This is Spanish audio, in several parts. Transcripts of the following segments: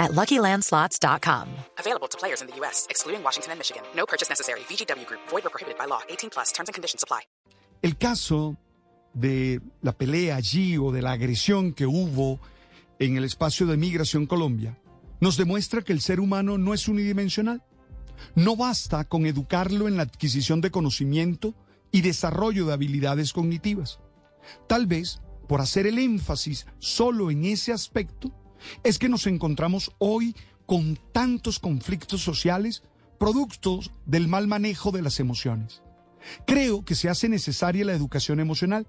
at LuckyLandSlots.com. Available to players in the U.S., excluding Washington and Michigan. No purchase necessary. VGW Group. Void or prohibited by law. 18 plus. Terms and conditions apply. El caso de la pelea allí o de la agresión que hubo en el espacio de Migración Colombia nos demuestra que el ser humano no es unidimensional. No basta con educarlo en la adquisición de conocimiento y desarrollo de habilidades cognitivas. Tal vez, por hacer el énfasis solo en ese aspecto, es que nos encontramos hoy con tantos conflictos sociales productos del mal manejo de las emociones. Creo que se hace necesaria la educación emocional,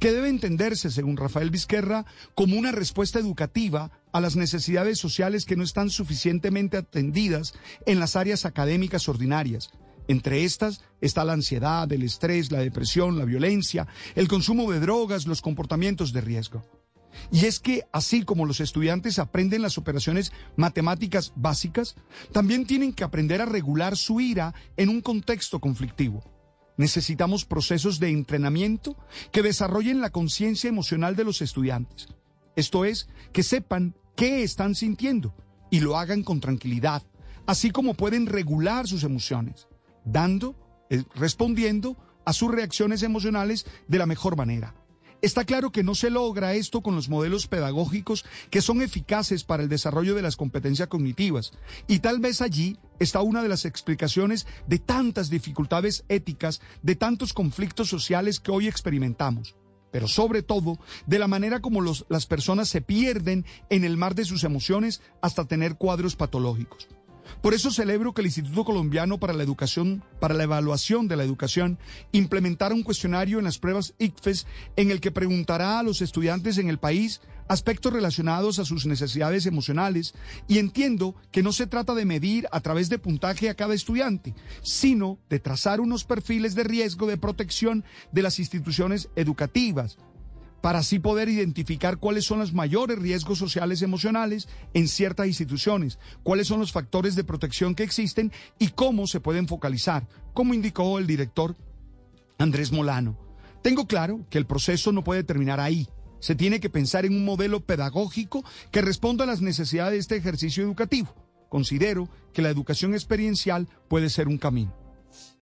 que debe entenderse, según Rafael Vizquerra, como una respuesta educativa a las necesidades sociales que no están suficientemente atendidas en las áreas académicas ordinarias. Entre estas está la ansiedad, el estrés, la depresión, la violencia, el consumo de drogas, los comportamientos de riesgo. Y es que así como los estudiantes aprenden las operaciones matemáticas básicas, también tienen que aprender a regular su ira en un contexto conflictivo. Necesitamos procesos de entrenamiento que desarrollen la conciencia emocional de los estudiantes. Esto es, que sepan qué están sintiendo y lo hagan con tranquilidad, así como pueden regular sus emociones, dando, eh, respondiendo a sus reacciones emocionales de la mejor manera. Está claro que no se logra esto con los modelos pedagógicos que son eficaces para el desarrollo de las competencias cognitivas. Y tal vez allí está una de las explicaciones de tantas dificultades éticas, de tantos conflictos sociales que hoy experimentamos. Pero sobre todo, de la manera como las personas se pierden en el mar de sus emociones hasta tener cuadros patológicos. Por eso celebro que el Instituto Colombiano para la Educación, para la Evaluación de la Educación, implementara un cuestionario en las pruebas ICFES en el que preguntará a los estudiantes en el país aspectos relacionados a sus necesidades emocionales y entiendo que no se trata de medir a través de puntaje a cada estudiante, sino de trazar unos perfiles de riesgo de protección de las instituciones educativas, para así poder identificar cuáles son los mayores riesgos sociales emocionales en ciertas instituciones, cuáles son los factores de protección que existen y cómo se pueden focalizar, como indicó el director Andrés Molano. Tengo claro que el proceso no puede terminar ahí. Se tiene que pensar en un modelo pedagógico que responda a las necesidades de este ejercicio educativo. Considero que la educación experiencial puede ser un camino.